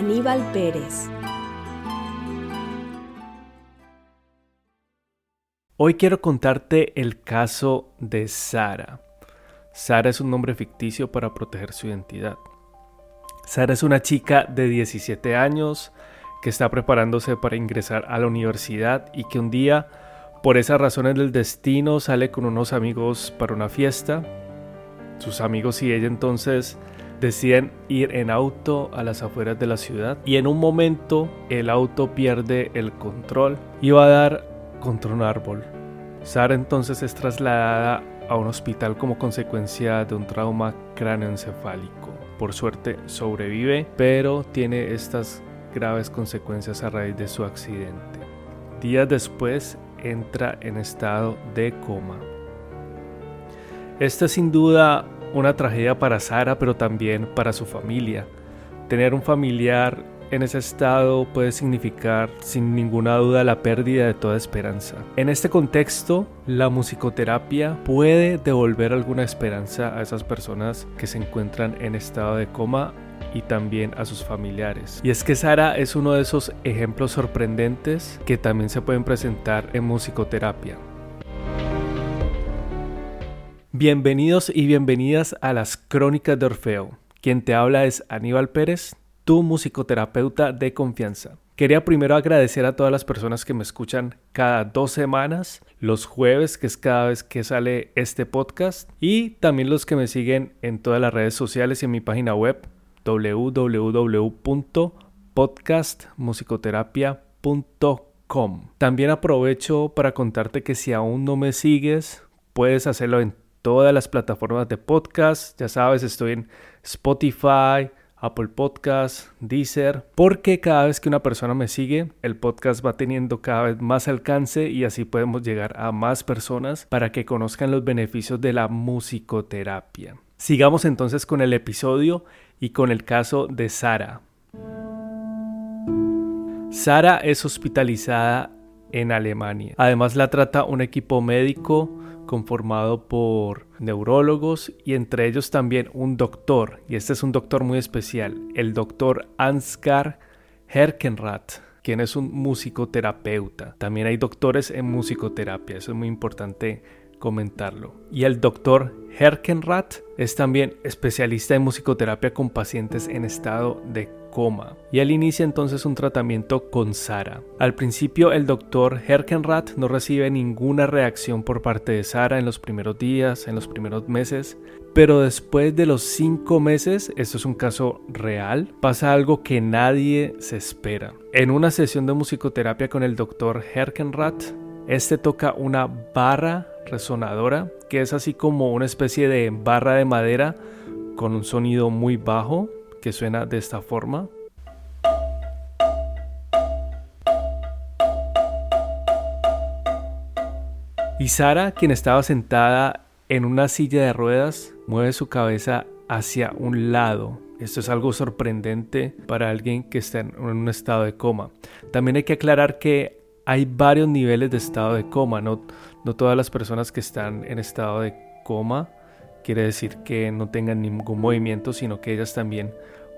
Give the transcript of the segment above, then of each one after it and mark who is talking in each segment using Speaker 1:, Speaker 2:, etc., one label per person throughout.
Speaker 1: Aníbal Pérez.
Speaker 2: Hoy quiero contarte el caso de Sara. Sara es un nombre ficticio para proteger su identidad. Sara es una chica de 17 años que está preparándose para ingresar a la universidad y que un día, por esas razones del destino, sale con unos amigos para una fiesta. Sus amigos y ella entonces deciden ir en auto a las afueras de la ciudad y en un momento el auto pierde el control y va a dar contra un árbol. Sara entonces es trasladada a un hospital como consecuencia de un trauma cráneoencefálico. Por suerte sobrevive, pero tiene estas graves consecuencias a raíz de su accidente. Días después entra en estado de coma. Esta es sin duda una tragedia para Sara, pero también para su familia. Tener un familiar en ese estado puede significar sin ninguna duda la pérdida de toda esperanza. En este contexto, la musicoterapia puede devolver alguna esperanza a esas personas que se encuentran en estado de coma y también a sus familiares. Y es que Sara es uno de esos ejemplos sorprendentes que también se pueden presentar en musicoterapia. Bienvenidos y bienvenidas a las Crónicas de Orfeo. Quien te habla es Aníbal Pérez, tu musicoterapeuta de confianza. Quería primero agradecer a todas las personas que me escuchan cada dos semanas, los jueves, que es cada vez que sale este podcast, y también los que me siguen en todas las redes sociales y en mi página web www.podcastmusicoterapia.com. También aprovecho para contarte que si aún no me sigues, puedes hacerlo en todas las plataformas de podcast. Ya sabes, estoy en Spotify, Apple Podcast, Deezer, porque cada vez que una persona me sigue, el podcast va teniendo cada vez más alcance y así podemos llegar a más personas para que conozcan los beneficios de la musicoterapia. Sigamos entonces con el episodio y con el caso de Sara. Sara es hospitalizada en Alemania. Además la trata un equipo médico conformado por neurólogos y entre ellos también un doctor, y este es un doctor muy especial, el doctor Ansgar Herkenrath, quien es un musicoterapeuta. También hay doctores en musicoterapia, eso es muy importante comentarlo. Y el doctor Herkenrath es también especialista en musicoterapia con pacientes en estado de coma y él inicia entonces un tratamiento con Sara. Al principio el doctor Herkenrath no recibe ninguna reacción por parte de Sara en los primeros días, en los primeros meses, pero después de los cinco meses, esto es un caso real, pasa algo que nadie se espera. En una sesión de musicoterapia con el doctor Herkenrath, este toca una barra resonadora, que es así como una especie de barra de madera con un sonido muy bajo que suena de esta forma. Y Sara, quien estaba sentada en una silla de ruedas, mueve su cabeza hacia un lado. Esto es algo sorprendente para alguien que está en un estado de coma. También hay que aclarar que hay varios niveles de estado de coma. No, todas las personas que están en estado de coma quiere decir que no tengan ningún movimiento, sino que ellas también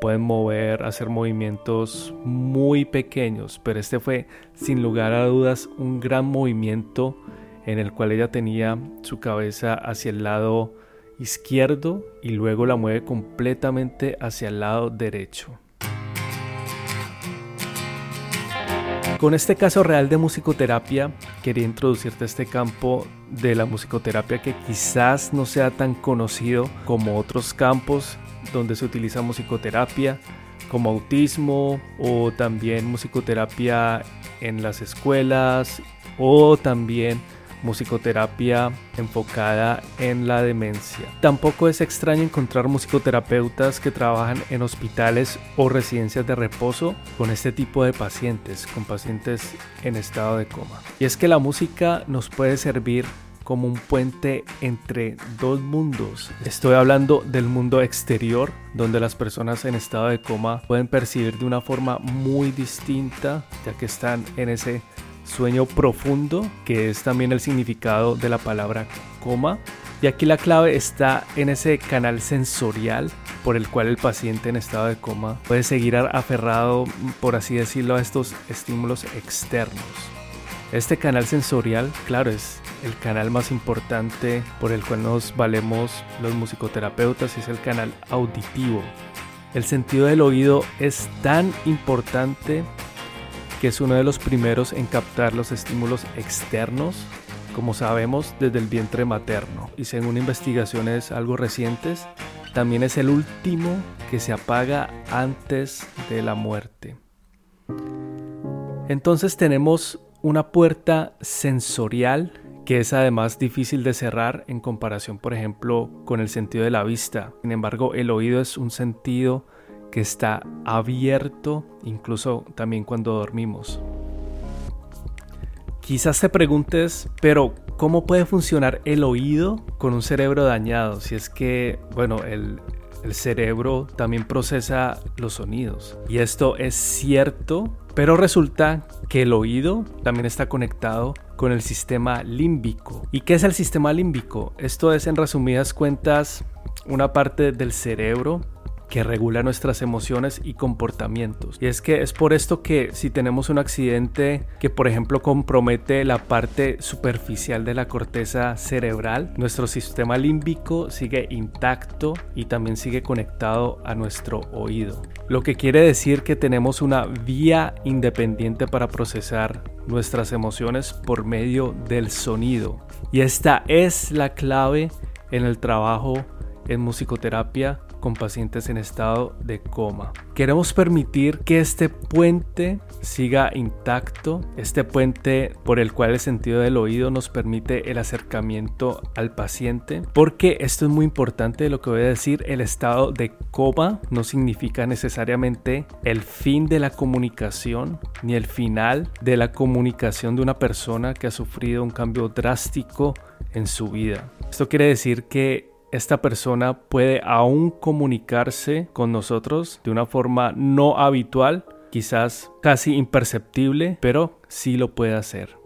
Speaker 2: pueden mover, hacer movimientos muy pequeños, pero este fue sin lugar a dudas un gran movimiento en el cual ella tenía su cabeza hacia el lado izquierdo y luego la mueve completamente hacia el lado derecho. Con este caso real de musicoterapia, quería introducirte a este campo de la musicoterapia que quizás no sea tan conocido como otros campos donde se utiliza musicoterapia, como autismo o también musicoterapia en las escuelas o también musicoterapia enfocada en la demencia. Tampoco es extraño encontrar musicoterapeutas que trabajan en hospitales o residencias de reposo con este tipo de pacientes, con pacientes en estado de coma. Y es que la música nos puede servir como un puente entre dos mundos. Estoy hablando del mundo exterior, donde las personas en estado de coma pueden percibir de una forma muy distinta, ya que están en ese sueño profundo, que es también el significado de la palabra coma. Y aquí la clave está en ese canal sensorial por el cual el paciente en estado de coma puede seguir aferrado, por así decirlo, a estos estímulos externos. Este canal sensorial, claro, es el canal más importante por el cual nos valemos los musicoterapeutas es el canal auditivo. El sentido del oído es tan importante es uno de los primeros en captar los estímulos externos, como sabemos, desde el vientre materno. Y según investigaciones algo recientes, también es el último que se apaga antes de la muerte. Entonces tenemos una puerta sensorial que es además difícil de cerrar en comparación, por ejemplo, con el sentido de la vista. Sin embargo, el oído es un sentido que está abierto incluso también cuando dormimos. Quizás te preguntes, pero ¿cómo puede funcionar el oído con un cerebro dañado? Si es que, bueno, el, el cerebro también procesa los sonidos. Y esto es cierto, pero resulta que el oído también está conectado con el sistema límbico. ¿Y qué es el sistema límbico? Esto es en resumidas cuentas una parte del cerebro que regula nuestras emociones y comportamientos. Y es que es por esto que si tenemos un accidente que por ejemplo compromete la parte superficial de la corteza cerebral, nuestro sistema límbico sigue intacto y también sigue conectado a nuestro oído. Lo que quiere decir que tenemos una vía independiente para procesar nuestras emociones por medio del sonido. Y esta es la clave en el trabajo en musicoterapia con pacientes en estado de coma. Queremos permitir que este puente siga intacto, este puente por el cual el sentido del oído nos permite el acercamiento al paciente, porque esto es muy importante lo que voy a decir, el estado de coma no significa necesariamente el fin de la comunicación ni el final de la comunicación de una persona que ha sufrido un cambio drástico en su vida. Esto quiere decir que esta persona puede aún comunicarse con nosotros de una forma no habitual, quizás casi imperceptible, pero sí lo puede hacer.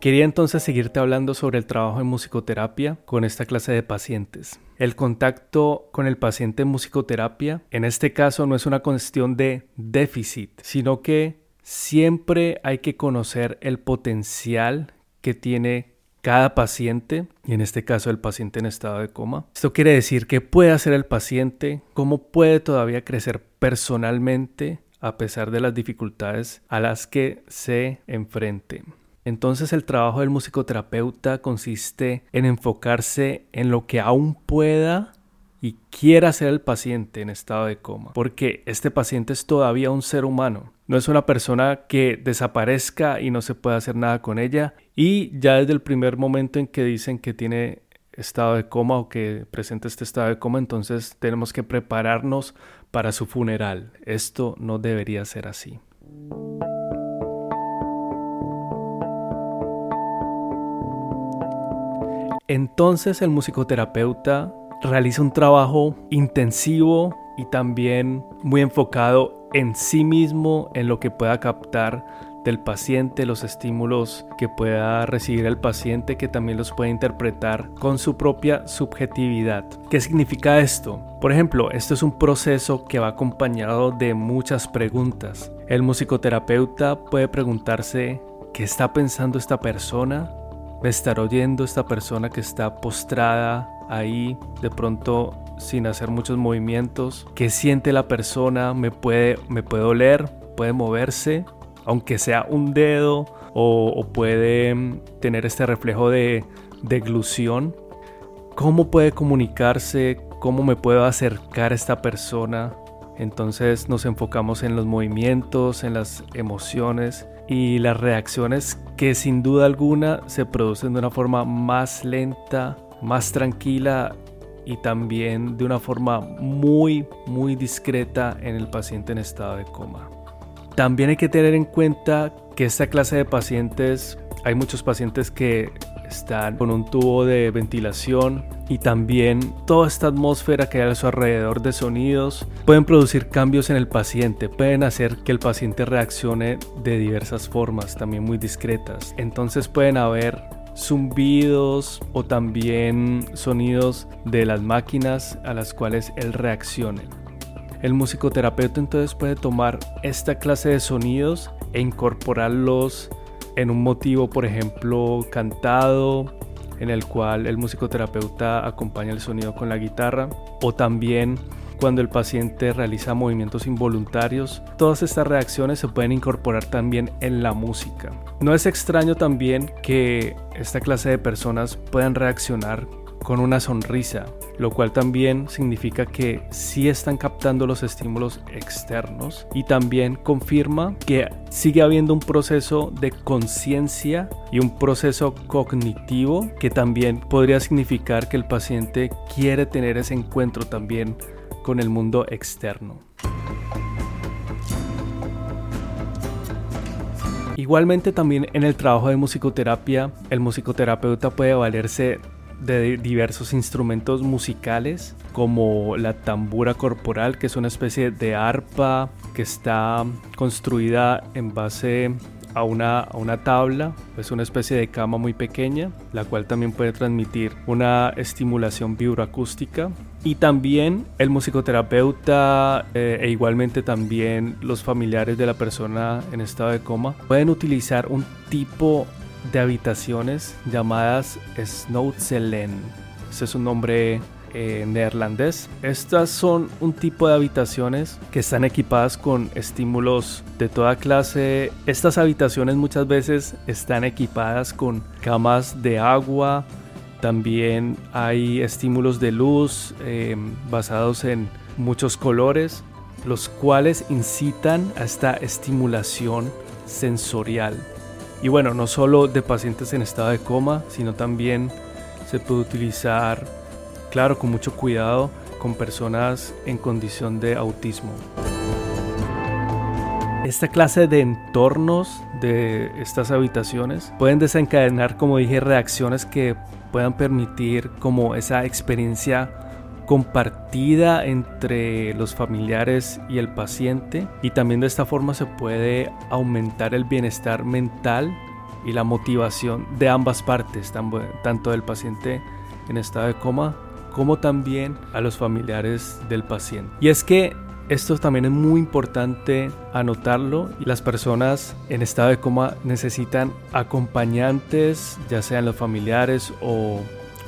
Speaker 2: Quería entonces seguirte hablando sobre el trabajo en musicoterapia con esta clase de pacientes. El contacto con el paciente en musicoterapia, en este caso, no es una cuestión de déficit, sino que siempre hay que conocer el potencial que tiene cada paciente, y en este caso el paciente en estado de coma. Esto quiere decir qué puede hacer el paciente, cómo puede todavía crecer personalmente a pesar de las dificultades a las que se enfrente. Entonces el trabajo del musicoterapeuta consiste en enfocarse en lo que aún pueda y quiera ser el paciente en estado de coma, porque este paciente es todavía un ser humano no es una persona que desaparezca y no se puede hacer nada con ella. Y ya desde el primer momento en que dicen que tiene estado de coma o que presenta este estado de coma, entonces tenemos que prepararnos para su funeral. Esto no debería ser así. Entonces el musicoterapeuta realiza un trabajo intensivo y también muy enfocado en sí mismo, en lo que pueda captar del paciente, los estímulos que pueda recibir el paciente, que también los puede interpretar con su propia subjetividad. ¿Qué significa esto? Por ejemplo, esto es un proceso que va acompañado de muchas preguntas. El musicoterapeuta puede preguntarse, ¿qué está pensando esta persona? ¿Me estará oyendo esta persona que está postrada ahí de pronto sin hacer muchos movimientos. ¿Qué siente la persona? ¿Me puede, me puede oler? ¿Puede moverse? Aunque sea un dedo o, puede mm, tener este reflejo de, de glusión. ¿Cómo puede comunicarse? ¿Cómo me puedo acercar a esta persona? Entonces nos enfocamos en los movimientos, en las emociones y las reacciones que sin duda alguna se producen de una forma más lenta, más tranquila y también de una forma muy muy discreta en el paciente en estado de coma. También hay que tener en cuenta que esta clase de pacientes, hay muchos pacientes que están con un tubo de ventilación y también toda esta atmósfera que hay a su alrededor de sonidos pueden producir cambios en el paciente, pueden hacer que el paciente reaccione de diversas formas, también muy discretas. Entonces pueden haber zumbidos o también sonidos de las máquinas a las cuales él reaccione. El musicoterapeuta entonces puede tomar esta clase de sonidos e incorporarlos en un motivo, por ejemplo, cantado, en el cual el musicoterapeuta acompaña el sonido con la guitarra, o también cuando el paciente realiza movimientos involuntarios. Todas estas reacciones se pueden incorporar también en la música. No es extraño también que esta clase de personas puedan reaccionar con una sonrisa, lo cual también significa que sí están captando los estímulos externos y también confirma que sigue habiendo un proceso de conciencia y un proceso cognitivo que también podría significar que el paciente quiere tener ese encuentro también con el mundo externo. Igualmente también en el trabajo de musicoterapia, el musicoterapeuta puede valerse de diversos instrumentos musicales como la tambura corporal que es una especie de arpa que está construida en base a una, a una tabla, es una especie de cama muy pequeña, la cual también puede transmitir una estimulación vibroacústica. Y también el musicoterapeuta eh, e igualmente también los familiares de la persona en estado de coma pueden utilizar un tipo de habitaciones llamadas Snowzellen. Ese es un nombre eh, neerlandés. Estas son un tipo de habitaciones que están equipadas con estímulos de toda clase. Estas habitaciones muchas veces están equipadas con camas de agua. También hay estímulos de luz eh, basados en muchos colores, los cuales incitan a esta estimulación sensorial. Y bueno, no solo de pacientes en estado de coma, sino también se puede utilizar, claro, con mucho cuidado, con personas en condición de autismo. Esta clase de entornos de estas habitaciones pueden desencadenar, como dije, reacciones que puedan permitir como esa experiencia compartida entre los familiares y el paciente y también de esta forma se puede aumentar el bienestar mental y la motivación de ambas partes, tanto del paciente en estado de coma como también a los familiares del paciente. Y es que esto también es muy importante anotarlo las personas en estado de coma necesitan acompañantes, ya sean los familiares o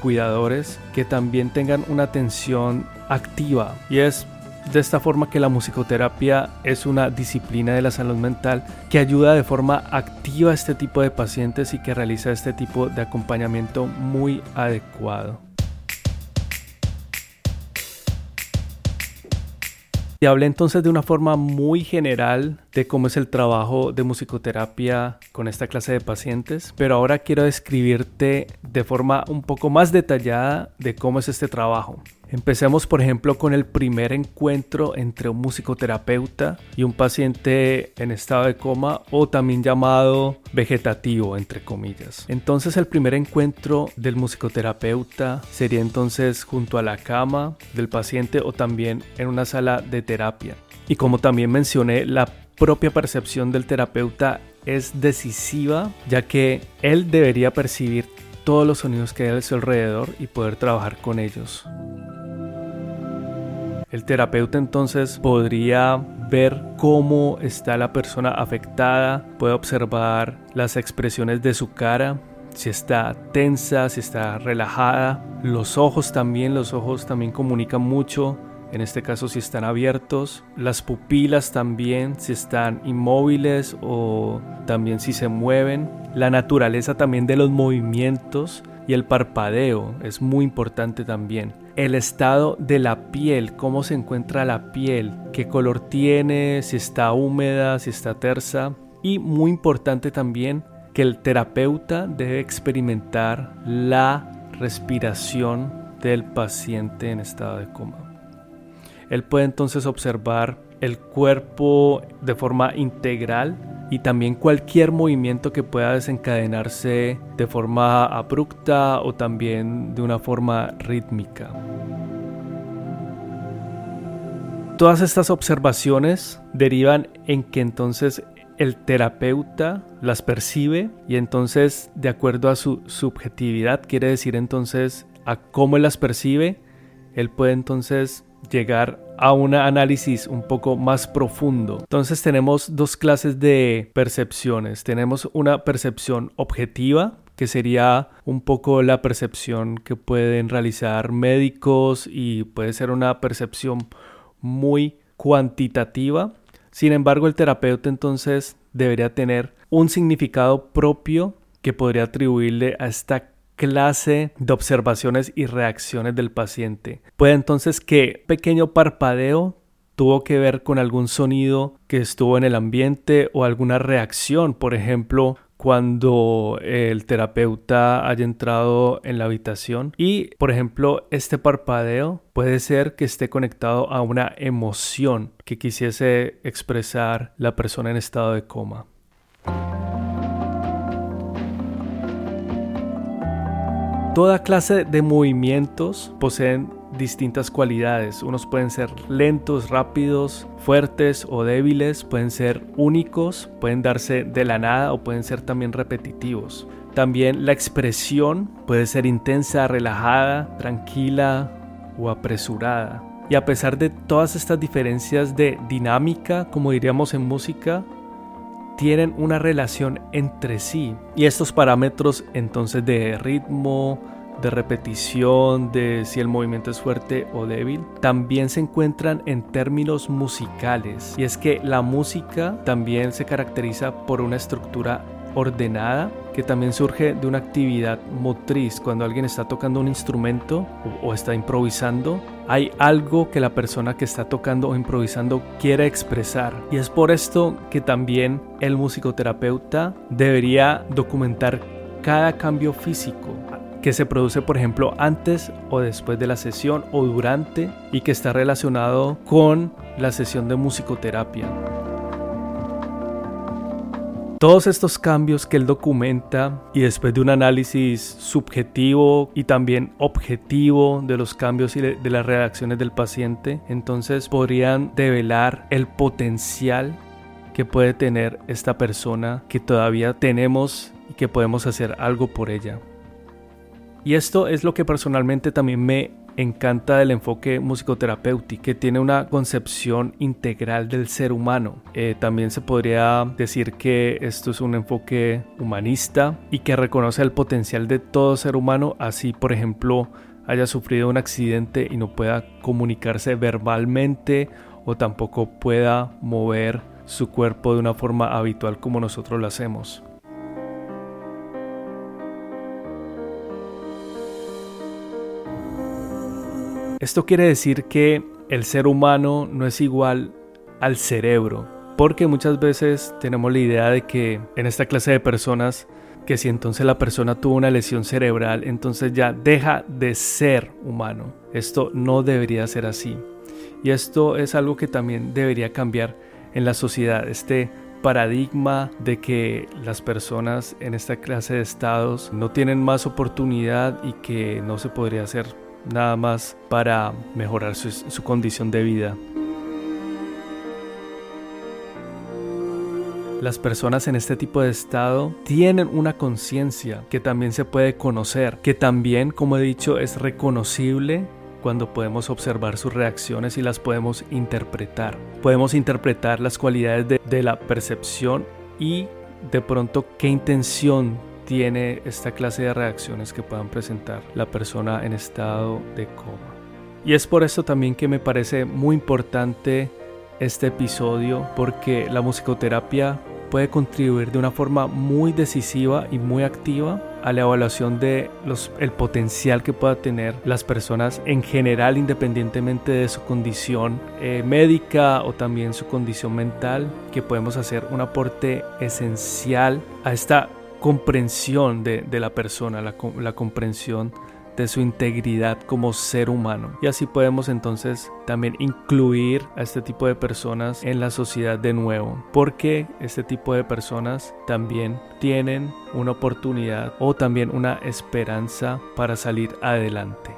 Speaker 2: cuidadores que también tengan una atención activa y es de esta forma que la musicoterapia es una disciplina de la salud mental que ayuda de forma activa a este tipo de pacientes y que realiza este tipo de acompañamiento muy adecuado. Y hablé entonces de una forma muy general de cómo es el trabajo de musicoterapia con esta clase de pacientes, pero ahora quiero describirte de forma un poco más detallada de cómo es este trabajo. Empecemos por ejemplo con el primer encuentro entre un musicoterapeuta y un paciente en estado de coma o también llamado vegetativo entre comillas. Entonces el primer encuentro del musicoterapeuta sería entonces junto a la cama del paciente o también en una sala de terapia. Y como también mencioné, la propia percepción del terapeuta es decisiva ya que él debería percibir todos los sonidos que hay a su alrededor y poder trabajar con ellos. El terapeuta entonces podría ver cómo está la persona afectada, puede observar las expresiones de su cara, si está tensa, si está relajada. Los ojos también, los ojos también comunican mucho. En este caso si están abiertos, las pupilas también, si están inmóviles o también si se mueven, la naturaleza también de los movimientos y el parpadeo es muy importante también el estado de la piel, cómo se encuentra la piel, qué color tiene, si está húmeda, si está tersa. Y muy importante también que el terapeuta debe experimentar la respiración del paciente en estado de coma. Él puede entonces observar el cuerpo de forma integral y también cualquier movimiento que pueda desencadenarse de forma abrupta o también de una forma rítmica. Todas estas observaciones derivan en que entonces el terapeuta las percibe y entonces de acuerdo a su subjetividad, quiere decir entonces a cómo las percibe, él puede entonces llegar a un análisis un poco más profundo. Entonces tenemos dos clases de percepciones. Tenemos una percepción objetiva, que sería un poco la percepción que pueden realizar médicos y puede ser una percepción muy cuantitativa. Sin embargo, el terapeuta entonces debería tener un significado propio que podría atribuirle a esta clase de observaciones y reacciones del paciente. Puede entonces que pequeño parpadeo tuvo que ver con algún sonido que estuvo en el ambiente o alguna reacción, por ejemplo, cuando el terapeuta haya entrado en la habitación y por ejemplo este parpadeo puede ser que esté conectado a una emoción que quisiese expresar la persona en estado de coma. Toda clase de movimientos poseen distintas cualidades. Unos pueden ser lentos, rápidos, fuertes o débiles, pueden ser únicos, pueden darse de la nada o pueden ser también repetitivos. También la expresión puede ser intensa, relajada, tranquila o apresurada. Y a pesar de todas estas diferencias de dinámica, como diríamos en música, tienen una relación entre sí. Y estos parámetros entonces de ritmo, de repetición, de si el movimiento es fuerte o débil, también se encuentran en términos musicales. Y es que la música también se caracteriza por una estructura ordenada que también surge de una actividad motriz. Cuando alguien está tocando un instrumento o, está improvisando, hay algo que la persona que está tocando o improvisando quiere expresar. Y es por esto que también el musicoterapeuta debería documentar cada cambio físico que se produce por ejemplo antes o después de la sesión o durante y que está relacionado con la sesión de musicoterapia. Todos estos cambios que él documenta y después de un análisis subjetivo y también objetivo de los cambios y de, las reacciones del paciente, entonces podrían develar el potencial que puede tener esta persona que todavía tenemos y que podemos hacer algo por ella. Y esto es lo que personalmente también me encanta del enfoque musicoterapéutico, que tiene una concepción integral del ser humano. Eh, también se podría decir que esto es un enfoque humanista y que reconoce el potencial de todo ser humano, así por ejemplo haya sufrido un accidente y no pueda comunicarse verbalmente o tampoco pueda mover su cuerpo de una forma habitual como nosotros lo hacemos. Esto quiere decir que el ser humano no es igual al cerebro, porque muchas veces tenemos la idea de que en esta clase de personas, que si entonces la persona tuvo una lesión cerebral, entonces ya deja de ser humano. Esto no debería ser así. Y esto es algo que también debería cambiar en la sociedad, este paradigma de que las personas en esta clase de estados no tienen más oportunidad y que no se podría hacer nada más para mejorar su, condición de vida. Las personas en este tipo de estado tienen una conciencia que también se puede conocer, que también, como he dicho, es reconocible cuando podemos observar sus reacciones y las podemos interpretar. Podemos interpretar las cualidades de, de la percepción y de pronto qué intención tiene esta clase de reacciones que puedan presentar la persona en estado de coma. Y es por esto también que me parece muy importante este episodio porque la musicoterapia puede contribuir de una forma muy decisiva y muy activa a la evaluación de los, el potencial que pueda tener las personas en general, independientemente de su condición eh, médica o también su condición mental, que podemos hacer un aporte esencial a esta comprensión de, la persona, la, la comprensión de su integridad como ser humano. Y así podemos entonces también incluir a este tipo de personas en la sociedad de nuevo, porque este tipo de personas también tienen una oportunidad o también una esperanza para salir adelante.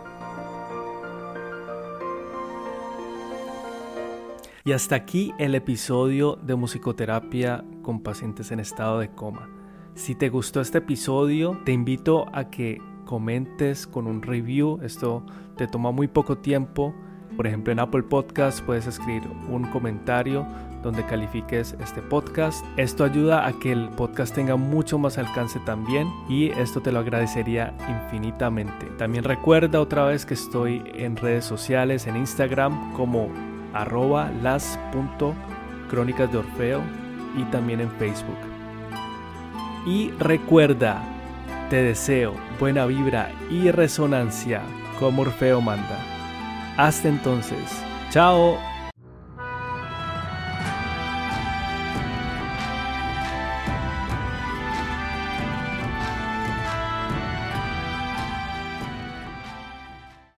Speaker 2: Y hasta aquí el episodio de musicoterapia con pacientes en estado de coma. Si te gustó este episodio, te invito a que comentes con un review. Esto te toma muy poco tiempo. Por ejemplo, en Apple Podcast puedes escribir un comentario donde califiques este podcast. Esto ayuda a que el podcast tenga mucho más alcance también y esto te lo agradecería infinitamente. También recuerda otra vez que estoy en redes sociales, en Instagram como arroba las.crónicas de Orfeo y también en Facebook. Y recuerda, te deseo buena vibra y resonancia como Orfeo manda. Hasta entonces, chao.